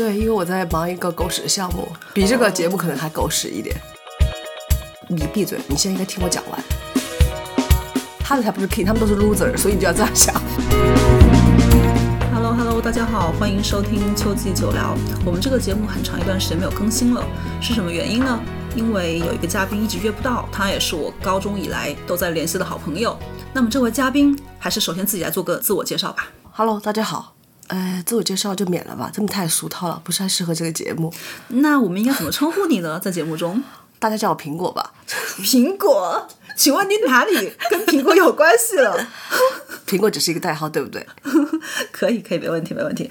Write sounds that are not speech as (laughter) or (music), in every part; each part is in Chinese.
对，因为我在忙一个狗屎的项目，比这个节目可能还狗屎一点。你闭嘴，你现在应该听我讲完。他们才不是 king，他们都是 loser，所以你就要这样想。Hello Hello，大家好，欢迎收听秋季酒聊。我们这个节目很长一段时间没有更新了，是什么原因呢？因为有一个嘉宾一直约不到，他也是我高中以来都在联系的好朋友。那么这位嘉宾，还是首先自己来做个自我介绍吧。Hello，大家好。呃，自我介绍就免了吧，这么太俗套了，不是太适合这个节目。那我们应该怎么称呼你呢？在节目中，(laughs) 大家叫我苹果吧。(laughs) 苹果，请问你哪里跟苹果有关系了？(laughs) 苹果只是一个代号，对不对？可以，可以，没问题，没问题。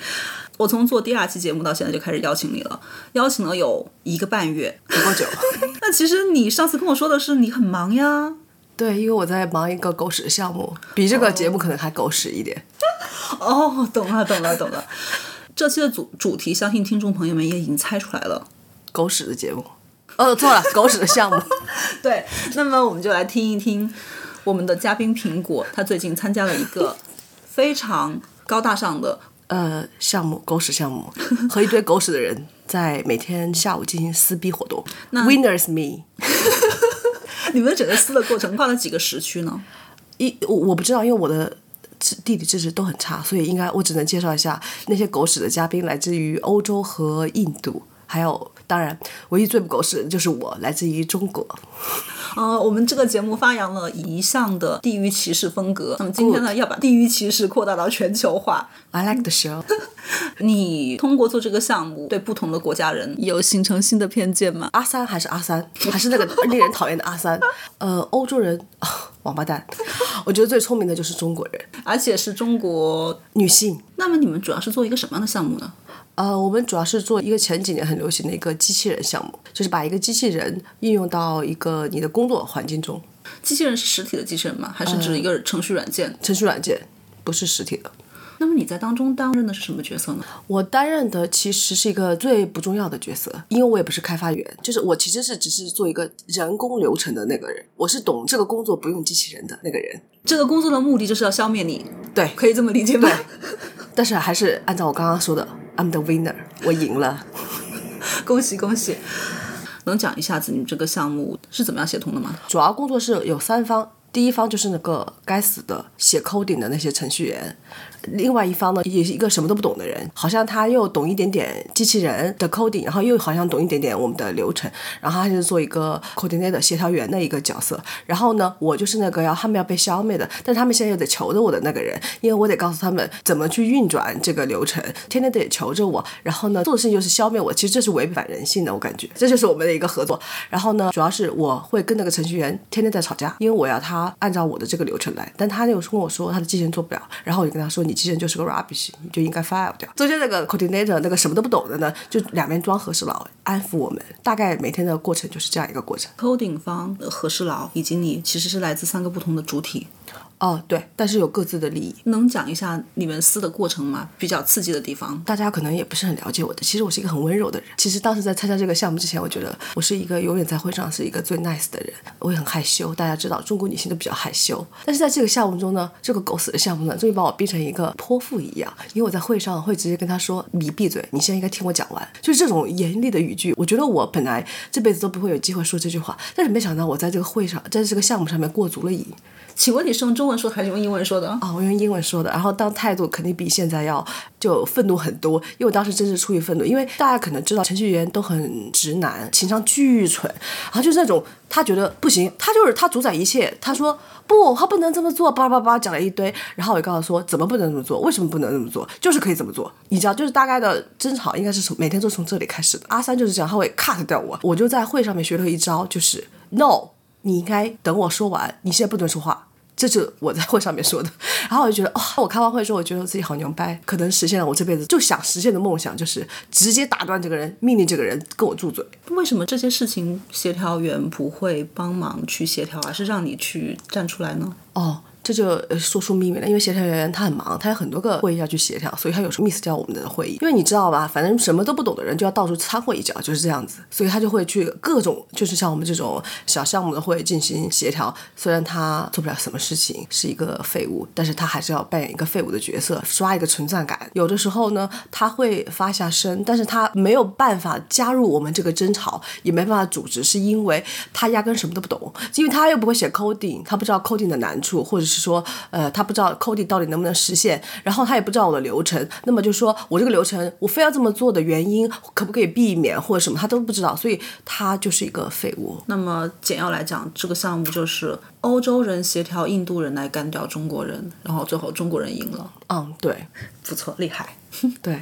我从做第二期节目到现在就开始邀请你了，邀请了有一个半月，不够久。那其实你上次跟我说的是你很忙呀。对，因为我在忙一个狗屎的项目，比这个节目可能还狗屎一点。哦，懂了，懂了，懂了。这期的主主题，相信听众朋友们也已经猜出来了，狗屎的节目。哦，错了，狗屎的项目。(laughs) 对，那么我们就来听一听我们的嘉宾苹果，他最近参加了一个非常高大上的呃项目，狗屎项目，和一堆狗屎的人在每天下午进行撕逼活动。(laughs) Winners me。(laughs) 你们整个撕的过程跨了几个时区呢？一我我不知道，因为我的地理知识都很差，所以应该我只能介绍一下那些狗屎的嘉宾来自于欧洲和印度，还有当然唯一最不狗屎的就是我，来自于中国。呃，(laughs) 我们这个节目发扬了一项的地域歧视风格，那么今天呢，要把地域歧视扩大到全球化。I like the show。(laughs) 你通过做这个项目，对不同的国家人有形成新的偏见吗？阿三还是阿三，还是那个令人讨厌的阿三。(laughs) 呃，欧洲人，啊王八蛋。我觉得最聪明的就是中国人，而且是中国女性。那么你们主要是做一个什么样的项目呢？呃，我们主要是做一个前几年很流行的一个机器人项目，就是把一个机器人应用到一个你的工作环境中。机器人是实体的机器人吗？还是指一个程序软件？程序软件不是实体的。那么你在当中担任的是什么角色呢？我担任的其实是一个最不重要的角色，因为我也不是开发员，就是我其实是只是做一个人工流程的那个人，我是懂这个工作不用机器人的那个人。这个工作的目的就是要消灭你，对，可以这么理解吗？但是还是按照我刚刚说的，I'm the winner，我赢了。(laughs) 恭喜恭喜！能讲一下子你们这个项目是怎么样协同的吗？主要工作是有三方，第一方就是那个该死的写 coding 的那些程序员，另外一方呢也是一个什么都不懂的人，好像他又懂一点点机器人的 coding，然后又好像懂一点点我们的流程，然后他是做一个 coordinator 协调员的一个角色。然后呢，我就是那个要他们要被消灭的，但他们现在又得求着我的那个人，因为我得告诉他们怎么去运转这个流程，天天得求着我。然后呢，做的事情就是消灭我，其实这是违反人性的，我感觉这就是我们的一个合作。然后呢，主要是我会跟那个程序员天天在吵架，因为我要他他按照我的这个流程来，但他又跟我说他的机器人做不了，然后我就跟他说你机器人就是个 rubbish，你就应该 fire 掉。中间那个 coordinator 那个什么都不懂的呢，就两边装和事佬安抚我们，大概每天的过程就是这样一个过程。coding 方、和事佬以及你其实是来自三个不同的主体，哦，对，但是有各自的利益。能讲一下你们撕的过程吗？比较刺激的地方。大家可能也不是很了解我的，其实我是一个很温柔的人。其实当时在参加这个项目之前，我觉得我是一个永远在会上是一个最 nice 的人，我也很害羞。大家知道中国女性都比较害羞，但是在这个项目中呢，这个狗屎的项目呢，终于把我逼成一个泼妇一样。因为我在会上会直接跟他说：“你闭嘴，你现在应该听我讲完。”就是这种严厉的语句。我觉得我本来这辈子都不会有机会说这句话，但是没想到我在这个会上，在这个项目上面过足了瘾。请问你是用中文说还是用英文说的？啊、我用英文说的，然后当态度肯定比现在要就愤怒很多，因为我当时真是出于愤怒，因为大家可能知道程序员都很直男，情商巨蠢，然后就是那种他觉得不行，他就是他主宰一切，他说不，他不能这么做，叭叭叭讲了一堆，然后我就告诉说怎么不能这么做，为什么不能这么做，就是可以这么做，你知道，就是大概的争吵应该是从每天都从这里开始的。阿三就是这样，他会 cut 掉我，我就在会上面学了一招，就是 no，你应该等我说完，你现在不能说话。这是我在会上面说的，(laughs) 然后我就觉得，哦、我开完会之后，我觉得我自己好牛掰，可能实现了我这辈子就想实现的梦想，就是直接打断这个人，命令这个人跟我住嘴。为什么这些事情协调员不会帮忙去协调，而是让你去站出来呢？哦，这就说出秘密了，因为协调员他很忙，他有很多个会议要去协调，所以他有时候 miss 掉我们的会议。因为你知道吧，反正什么都不懂的人就要到处掺和一脚，就是这样子，所以他就会去各种，就是像我们这种小项目的会进行协调。虽然他做不了什么事情，是一个废物，但是他还是要扮演一个废物的角色，刷一个存在感。有的时候呢，他会发下声，但是他没有办法加入我们这个争吵，也没办法组织，是因为他压根什么都不懂，因为他又不会写 coding，他不知道 coding 的难处，或者是说，呃，他不知道 coding 到底能不能实现，然后他也不知道我的流程，那么就说我这个流程我非要这么做的原因，可不可以避免或者什么，他都不知道，所以他就是一个废物。那么简要来讲，这个项目就是欧洲人协调印度人来干掉中国人，然后最后中国人赢了。嗯，对，不错，厉害。(laughs) 对，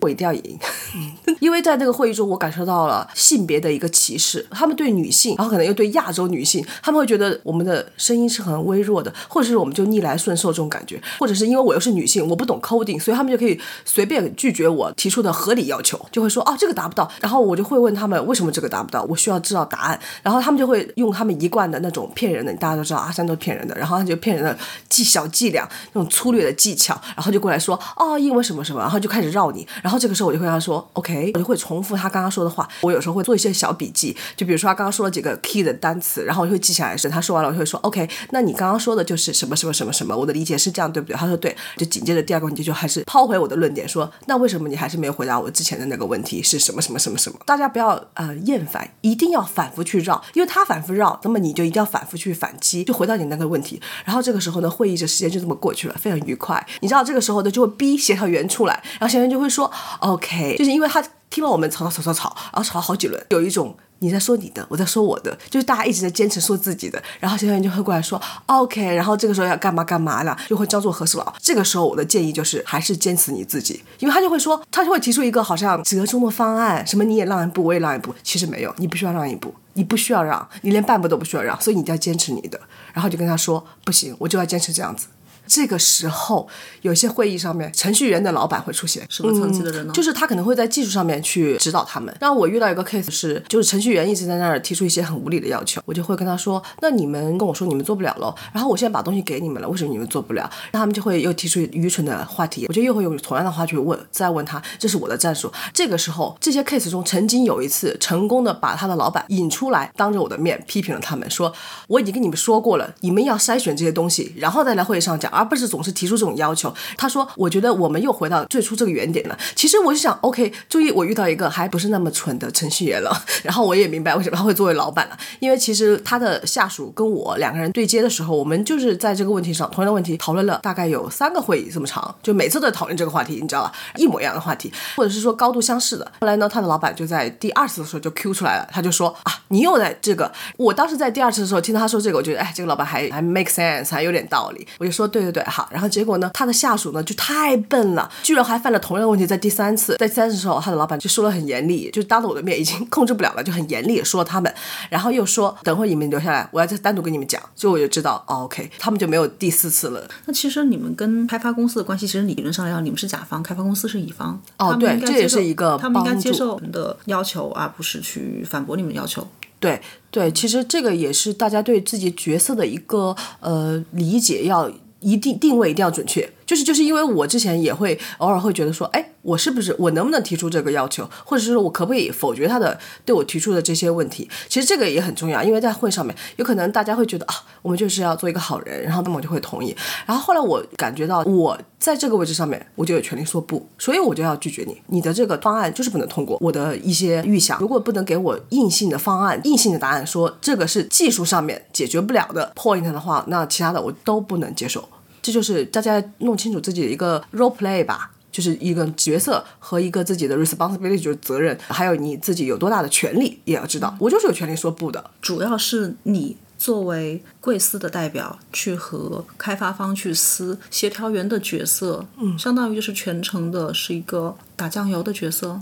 我一定要赢，(laughs) 因为在这个会议中，我感受到了性别的一个歧视。他们对女性，然后可能又对亚洲女性，他们会觉得我们的声音是很微弱的，或者是我们就逆来顺受这种感觉，或者是因为我又是女性，我不懂 coding，所以他们就可以随便拒绝我提出的合理要求，就会说哦这个达不到，然后我就会问他们为什么这个达不到，我需要知道答案，然后他们就会用他们一贯的那种骗人的，大家都知道阿三都是骗人的，然后他就骗人的技小伎俩，那种粗略的技巧，然后就过来说哦因为什么什么，然后就开始绕你，然后这个时候我就会跟他说 OK，我就会重复他刚刚说的话，我有时候会做一些小笔记，就比如说他刚刚说了几个 key 的单词，然后我就会记下来，是他说完了我就会说 OK，那你刚刚说的就是什么什么什么什么，我的理解是这样对不对？他说对，就紧接着第二个问题就还是抛回我的论点，说那为什么你还是没有回答我之前的那个问题是什么什么什么什么？大家不要呃厌烦，一定要反复去绕，因为他反复绕，那么你就一定要反复去反击，就回到你那个问题。然后这个时候呢，会议的时间就这么过去了，非常愉快。你知道这个时候呢，就会逼协调员出来，然后协调员就就会说 OK，就是因为他听了我们吵吵吵吵吵，然后吵了好几轮，有一种。你在说你的，我在说我的，就是大家一直在坚持说自己的，然后协调员就会过来说 OK，然后这个时候要干嘛干嘛了，就会叫做和事佬。这个时候我的建议就是还是坚持你自己，因为他就会说，他就会提出一个好像折中的方案，什么你也让一步，我也让一步，其实没有，你不需要让一步，你不需要让，你连半步都不需要让，所以你就要坚持你的，然后就跟他说不行，我就要坚持这样子。这个时候，有些会议上面，程序员的老板会出现，什么层级的人呢？就是他可能会在技术上面去指导他们。然后我遇到一个 case 是，就是程序员一直在那儿提出一些很无理的要求，我就会跟他说：“那你们跟我说你们做不了喽，然后我现在把东西给你们了，为什么你们做不了？”那他们就会又提出愚蠢的话题，我就又会用同样的话去问，再问他，这是我的战术。这个时候，这些 case 中曾经有一次成功的把他的老板引出来，当着我的面批评了他们，说我已经跟你们说过了，你们要筛选这些东西，然后再来会议上讲，而不是总是提出这种要求。他说，我觉得我们又回到最初这个原点了。其实我就想，OK，注意，我遇到一个还不是那么蠢的程序员了，(laughs) 然后我也明白为什么他会作为老板了，因为其实他的下属跟我两个人对接的时候，我们就是在这个问题上同样的问题讨论了大概有三个会议这么长，就每次都在讨论这个话题，你知道吧？一模一样的话题，或者是说高度相似的。后来呢，他的老板就在第二次的时候就 Q 出来了，他就说啊，你又在这个。我当时在第二次的时候听到他说这个，我觉得哎，这个老板还还 make sense，还有点道理。我就说对对对，好。然后结果呢，他的下属呢就太笨了，居然还犯了同样的问题。在第三次，在第三次的时候，他的老板就说了很严厉，就当着我的面已经 (laughs) 控制不了了，就很严厉说他们，然后又说等会你们留下来，我要再单独跟你们讲。所以我就知道、哦、，OK，他们就没有第四次了。那其实你们跟开发公司的关系，其实理论上来讲，你们是甲方，开发公司是乙方。哦对这也是一个他们应该接受我们的要求，而不是去反驳你们的要求。对对，其实这个也是大家对自己角色的一个呃理解，要一定定位一定要准确。就是就是因为我之前也会偶尔会觉得说，哎，我是不是我能不能提出这个要求，或者是说我可不可以否决他的对我提出的这些问题？其实这个也很重要，因为在会上面有可能大家会觉得啊，我们就是要做一个好人，然后那么我就会同意。然后后来我感觉到我在这个位置上面，我就有权利说不，所以我就要拒绝你，你的这个方案就是不能通过。我的一些预想，如果不能给我硬性的方案、硬性的答案，说这个是技术上面解决不了的 point 的话，那其他的我都不能接受。这就是大家弄清楚自己的一个 role play 吧，就是一个角色和一个自己的 responsibility 就是责任，还有你自己有多大的权利也要知道。我就是有权利说不的。主要是你作为贵司的代表去和开发方去撕协调员的角色，嗯，相当于就是全程的是一个打酱油的角色。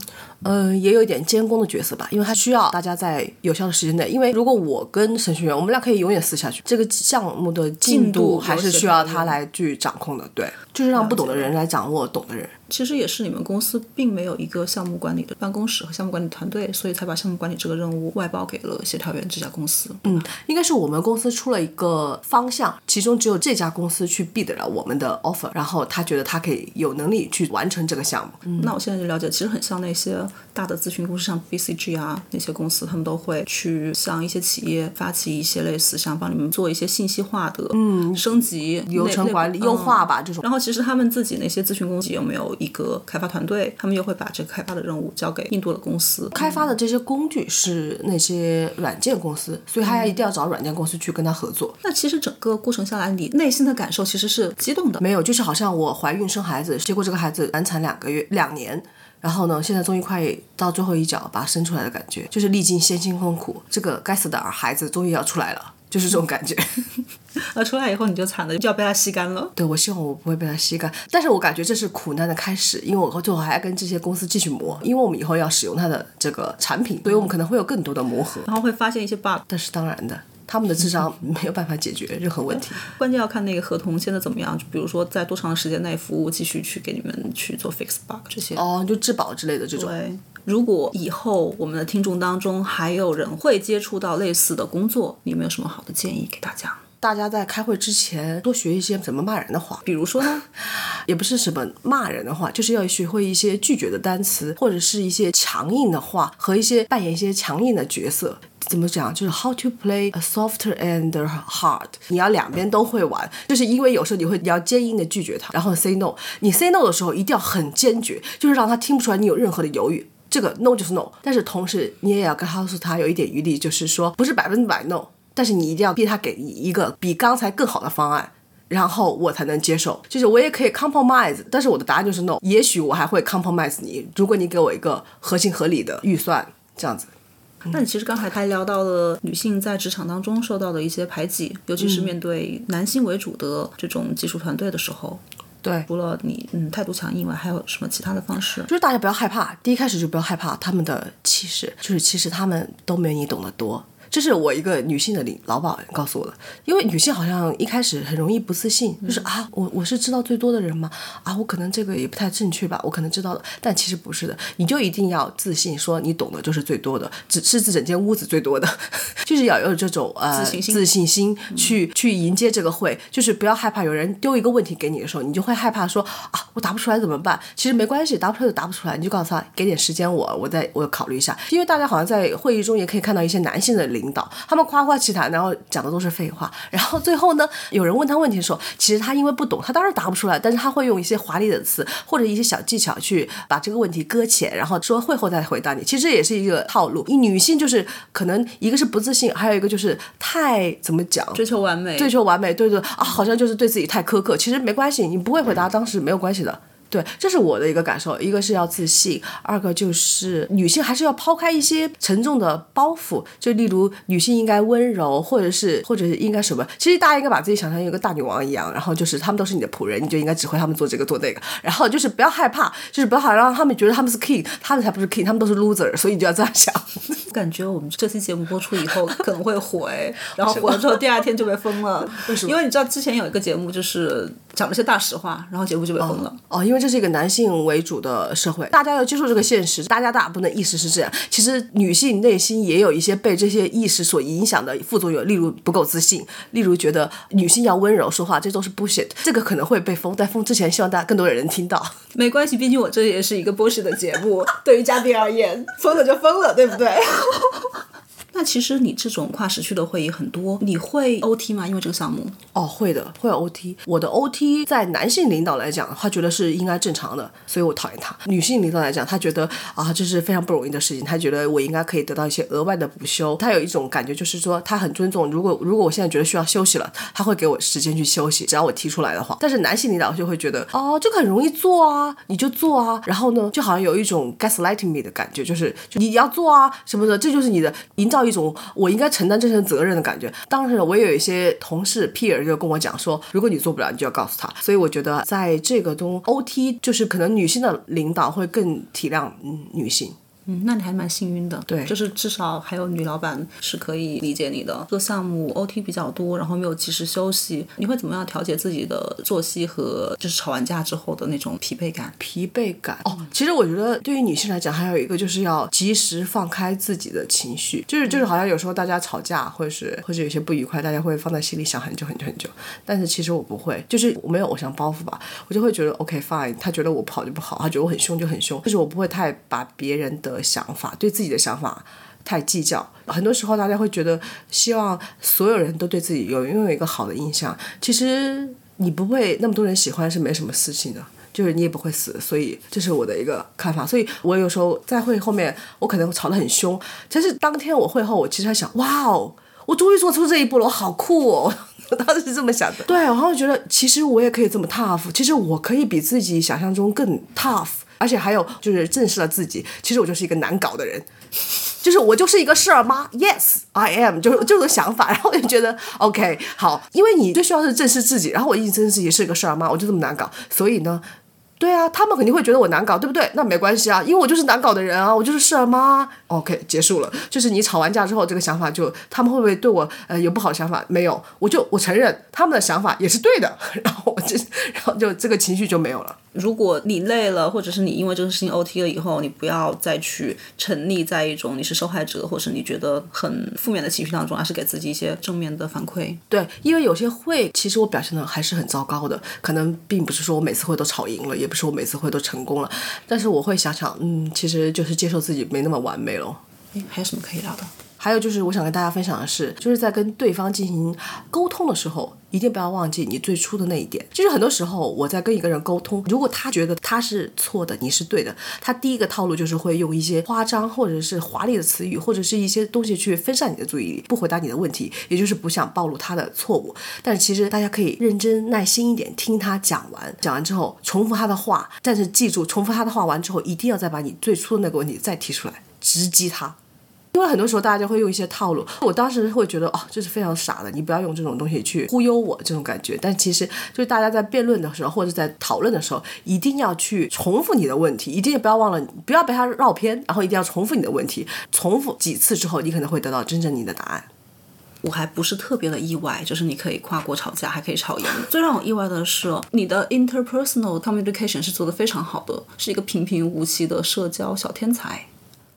嗯，也有一点监工的角色吧，因为他需要大家在有效的时间内。因为如果我跟程序员，我们俩可以永远撕下去，这个项目的进度还是需要他来去掌控的。对，就是让不懂的人来掌握懂的人。其实也是你们公司并没有一个项目管理的办公室和项目管理团队，所以才把项目管理这个任务外包给了协调员这家公司。嗯，应该是我们公司出了一个方向，其中只有这家公司去 bid 了我们的 offer，然后他觉得他可以有能力去完成这个项目。嗯，那我现在就了解，其实很像那些大的咨询公司，像 BCG 啊那些公司，他们都会去向一些企业发起一些类似像帮你们做一些信息化的嗯升级流程管理优化吧这种。然后其实他们自己那些咨询公司有没有一个开发团队，他们又会把这个开发的任务交给印度的公司。开发的这些工具是那些软件公司，所以他一定要找软件公司去跟他合作。那其实整个过程下来，你内心的感受其实是激动的。没有，就是好像我怀孕生孩子，结果这个孩子难产两个月、两年，然后呢，现在终于快到最后一脚把他生出来的感觉，就是历尽艰辛困苦，这个该死的孩子终于要出来了，就是这种感觉。(laughs) 那出来以后你就惨了，就要被他吸干了。对，我希望我不会被他吸干，但是我感觉这是苦难的开始，因为我最后还要跟这些公司继续磨，因为我们以后要使用它的这个产品，所以我们可能会有更多的磨合，然后会发现一些 bug。但是当然的，他们的智商没有办法解决任何问题。(laughs) 关键要看那个合同签的怎么样，就比如说在多长的时间内服务继续去给你们去做 fix bug 这些。哦，就质保之类的这种。对，如果以后我们的听众当中还有人会接触到类似的工作，你有没有什么好的建议给大家？大家在开会之前多学一些怎么骂人的话，比如说呢，(laughs) 也不是什么骂人的话，就是要学会一些拒绝的单词，或者是一些强硬的话和一些扮演一些强硬的角色。怎么讲？就是 how to play a softer and hard，你要两边都会玩，就是因为有时候你会你要坚硬的拒绝他，然后 say no。你 say no 的时候一定要很坚决，就是让他听不出来你有任何的犹豫。这个 no 就是 no，但是同时你也要告诉他有一点余地，就是说不是百分之百 no。但是你一定要逼他给你一个比刚才更好的方案，然后我才能接受。就是我也可以 compromise，但是我的答案就是 no。也许我还会 compromise 你，如果你给我一个合情合理的预算，这样子。那你其实刚才还聊到了女性在职场当中受到的一些排挤，尤其是面对男性为主的这种技术团队的时候。对，除了你嗯态度强硬外，还有什么其他的方式？就是大家不要害怕，第一开始就不要害怕他们的气势，就是其实他们都没你懂得多。这是我一个女性的领老板告诉我的，因为女性好像一开始很容易不自信，就是啊，我我是知道最多的人吗？啊，我可能这个也不太正确吧，我可能知道的，但其实不是的，你就一定要自信，说你懂的就是最多的，只是这整间屋子最多的，(laughs) 就是要有这种呃自信心。自信心去去迎接这个会，就是不要害怕有人丢一个问题给你的时候，你就会害怕说啊，我答不出来怎么办？其实没关系，答不出来就答不出来，你就告诉他给点时间我，我再我考虑一下，因为大家好像在会议中也可以看到一些男性的领导，他们夸夸其谈，然后讲的都是废话，然后最后呢，有人问他问题的时候，其实他因为不懂，他当然答不出来，但是他会用一些华丽的词或者一些小技巧去把这个问题搁浅，然后说会后再回答你。其实这也是一个套路。一女性就是可能一个是不自信，还有一个就是太怎么讲，(laughs) 追求完美，追求完美，对对啊，好像就是对自己太苛刻。其实没关系，你不会回答当时没有关系的。对，这是我的一个感受。一个是要自信，二个就是女性还是要抛开一些沉重的包袱，就例如女性应该温柔，或者是或者是应该什么？其实大家应该把自己想象一个大女王一样，然后就是他们都是你的仆人，你就应该指挥他们做这个做那个，然后就是不要害怕，就是不要让他们觉得他们是 king，他们才不是 king，他们都是 loser，所以你就要这样想。(laughs) 感觉我们这期节目播出以后可能会火哎，然后火了之后第二天就被封了。为什么？因为你知道之前有一个节目就是讲了些大实话，然后节目就被封了。哦，因为这是一个男性为主的社会，大家要接受这个现实，大家大部分的意识是这样。其实女性内心也有一些被这些意识所影响的副作用，例如不够自信，例如觉得女性要温柔说话，这都是 bullshit。这个可能会被封，在封之前，希望大家更多的人听到。没关系，毕竟我这也是一个 bullshit 的节目，对于嘉宾而言，封了就封了，对不对？(laughs) 那其实你这种跨时区的会议很多，你会 OT 吗？因为这个项目哦，会的，会有 OT。我的 OT 在男性领导来讲，他觉得是应该正常的，所以我讨厌他。女性领导来讲，他觉得啊，这是非常不容易的事情，他觉得我应该可以得到一些额外的补休。他有一种感觉，就是说他很尊重。如果如果我现在觉得需要休息了，他会给我时间去休息，只要我提出来的话。但是男性领导就会觉得哦，这个很容易做啊，你就做啊。然后呢，就好像有一种 gaslighting me 的感觉，就是就你要做啊什么的，这就是你的营造。一种我应该承担这份责任的感觉。当时我也有一些同事 peer 就跟我讲说，如果你做不了，你就要告诉他。所以我觉得在这个中，OT 就是可能女性的领导会更体谅嗯女性。嗯，那你还蛮幸运的，对就是至少还有女老板是可以理解你的。做项目 OT 比较多，然后没有及时休息，你会怎么样调节自己的作息和就是吵完架之后的那种疲惫感？疲惫感哦，其实我觉得对于女性来讲，还有一个就是要及时放开自己的情绪，就是就是好像有时候大家吵架或者是或者有些不愉快，大家会放在心里想很久很久很久。但是其实我不会，就是我没有偶像包袱吧，我就会觉得 OK fine，他觉得我不好就不好，他觉得我很凶就很凶，就是我不会太把别人的想法对自己的想法。太计较，很多时候大家会觉得希望所有人都对自己有拥有一个好的印象。其实你不会那么多人喜欢是没什么事情的，就是你也不会死，所以这是我的一个看法。所以我有时候在会后面，我可能吵得很凶，但是当天我会后，我其实还想，哇哦，我终于做出这一步了，我好酷哦！我 (laughs) 当时是这么想的。对，然后觉得其实我也可以这么 tough，其实我可以比自己想象中更 tough，而且还有就是正视了自己，其实我就是一个难搞的人。就是我就是一个事儿妈，Yes I am，就是这种想法，然后我就觉得 OK 好，因为你最需要是正视自己，然后我一直正视自己是一个事儿妈，我就这么难搞，所以呢，对啊，他们肯定会觉得我难搞，对不对？那没关系啊，因为我就是难搞的人啊，我就是事儿妈。OK 结束了，就是你吵完架之后，这个想法就他们会不会对我呃有不好的想法？没有，我就我承认他们的想法也是对的，(laughs) 然后我就然后就这个情绪就没有了。如果你累了，或者是你因为这个事情 OT 了以后，你不要再去沉溺在一种你是受害者，或是你觉得很负面的情绪当中，而是给自己一些正面的反馈。对，因为有些会，其实我表现的还是很糟糕的，可能并不是说我每次会都吵赢了，也不是我每次会都成功了，但是我会想想，嗯，其实就是接受自己没那么完美了。诶还有什么可以聊的？还有就是，我想跟大家分享的是，就是在跟对方进行沟通的时候，一定不要忘记你最初的那一点。就是很多时候我在跟一个人沟通，如果他觉得他是错的，你是对的，他第一个套路就是会用一些夸张或者是华丽的词语，或者是一些东西去分散你的注意力，不回答你的问题，也就是不想暴露他的错误。但是其实大家可以认真耐心一点，听他讲完，讲完之后重复他的话，但是记住，重复他的话完之后，一定要再把你最初的那个问题再提出来，直击他。因为很多时候大家就会用一些套路，我当时会觉得哦，这是非常傻的，你不要用这种东西去忽悠我这种感觉。但其实就是大家在辩论的时候或者在讨论的时候，一定要去重复你的问题，一定不要忘了，不要被他绕偏，然后一定要重复你的问题，重复几次之后，你可能会得到真正你的答案。我还不是特别的意外，就是你可以跨国吵架，还可以吵赢。最让我意外的是，你的 interpersonal communication 是做的非常好的，是一个平平无奇的社交小天才。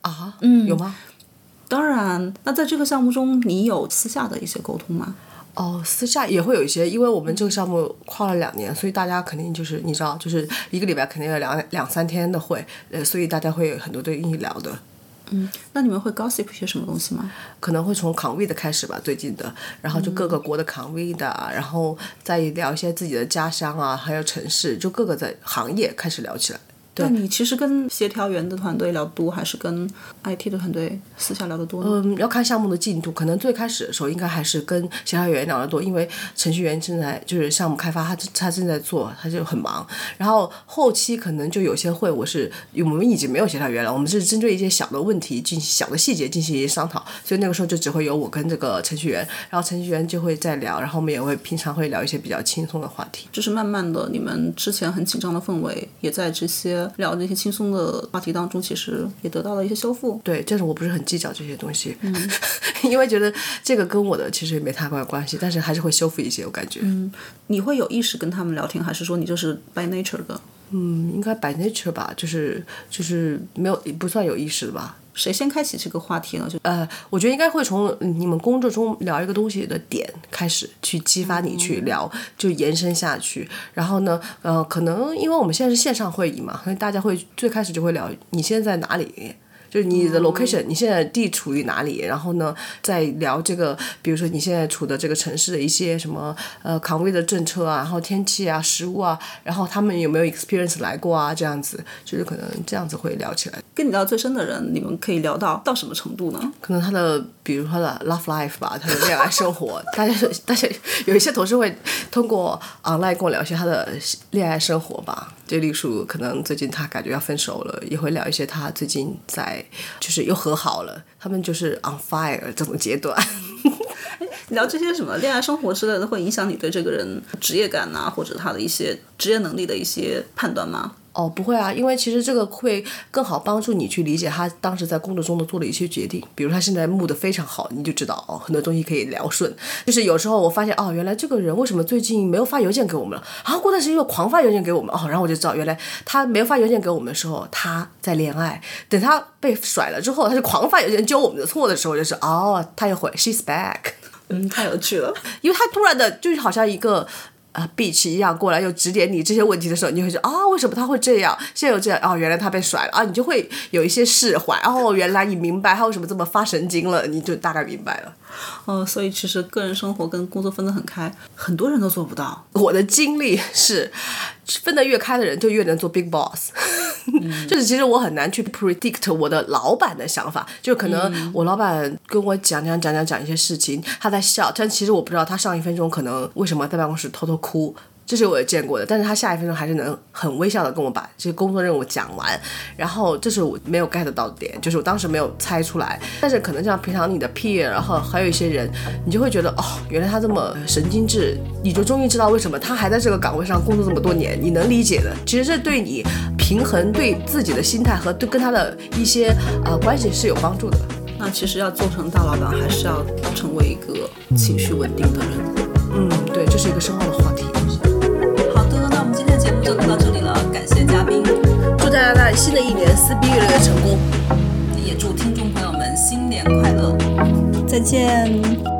啊，嗯，有吗？当然，那在这个项目中，你有私下的一些沟通吗？哦，私下也会有一些，因为我们这个项目跨了两年，所以大家肯定就是你知道，就是一个礼拜肯定要两两三天的会，呃，所以大家会有很多对应聊的。嗯，那你们会 gossip 些什么东西吗？可能会从扛位的开始吧，最近的，然后就各个国的扛位的，然后再聊一些自己的家乡啊，还有城市，就各个在行业开始聊起来。那你其实跟协调员的团队聊多，还是跟 IT 的团队私下聊得多呢？嗯，要看项目的进度，可能最开始的时候应该还是跟协调员聊得多，因为程序员正在就是项目开发，他他正在做，他就很忙。然后后期可能就有些会，我是我们已经没有协调员了，我们是针对一些小的问题进行小的细节进行一些商讨，所以那个时候就只会有我跟这个程序员，然后程序员就会在聊，然后我们也会平常会聊一些比较轻松的话题。就是慢慢的，你们之前很紧张的氛围，也在这些聊那些轻松的话题当中，其实也得到了一些修复。对，但是我不是很计较这些东西，嗯 (laughs) 因为觉得这个跟我的其实也没太大关系，但是还是会修复一些，我感觉。嗯，你会有意识跟他们聊天，还是说你就是 by nature 的？嗯，应该 by nature 吧，就是就是没有不算有意识的吧。谁先开启这个话题呢？就呃，我觉得应该会从你们工作中聊一个东西的点开始，去激发你去聊，就延伸下去。然后呢，呃，可能因为我们现在是线上会议嘛，所以大家会最开始就会聊你现在在哪里。就是你的 location，你现在地处于哪里？然后呢，再聊这个，比如说你现在处的这个城市的一些什么呃扛位的政策啊，然后天气啊、食物啊，然后他们有没有 experience 来过啊？这样子，就是可能这样子会聊起来。跟你聊最深的人，你们可以聊到到什么程度呢？可能他的，比如他的 love life 吧，他的恋爱生活，大家大家有一些同事会通过 online 跟我聊一些他的恋爱生活吧。就例如可能最近他感觉要分手了，也会聊一些他最近在就是又和好了，他们就是 on fire 这种阶段。(laughs) 聊这些什么恋爱生活之类的，会影响你对这个人职业感呐、或者他的一些职业能力的一些判断吗？哦，不会啊，因为其实这个会更好帮助你去理解他当时在工作中的做的一些决定。比如他现在木的非常好，你就知道哦，很多东西可以聊顺。就是有时候我发现哦，原来这个人为什么最近没有发邮件给我们了？啊，过段时间又狂发邮件给我们哦，然后我就知道原来他没有发邮件给我们的时候他在恋爱，等他被甩了之后，他就狂发邮件揪我们的错的时候，就是哦，他又回 she's back，嗯，太有趣了。因为他突然的就好像一个。啊，bitch 一样过来又指点你这些问题的时候，你就会说啊，为什么他会这样？现在又这样哦，原来他被甩了啊，你就会有一些释怀。哦，原来你明白他为什么这么发神经了，你就大概明白了。哦，所以其实个人生活跟工作分得很开，很多人都做不到。我的经历是，分得越开的人就越能做 big boss。(laughs) 就是其实我很难去 predict 我的老板的想法，就可能我老板跟我讲讲讲讲讲一些事情，他在笑，但其实我不知道他上一分钟可能为什么在办公室偷偷哭。这是我也见过的，但是他下一分钟还是能很微笑的跟我把这些工作任务讲完，然后这是我没有 get 到的点，就是我当时没有猜出来，但是可能像平常你的 peer，然后还有一些人，你就会觉得哦，原来他这么神经质，你就终于知道为什么他还在这个岗位上工作这么多年，你能理解的。其实这对你平衡对自己的心态和对跟他的一些呃关系是有帮助的。那其实要做成大老板，还是要成为一个情绪稳定的人。嗯，对，这是一个深奥的话题。祝大家在新的一年撕逼越来越成功。也祝听众朋友们新年快乐，再见。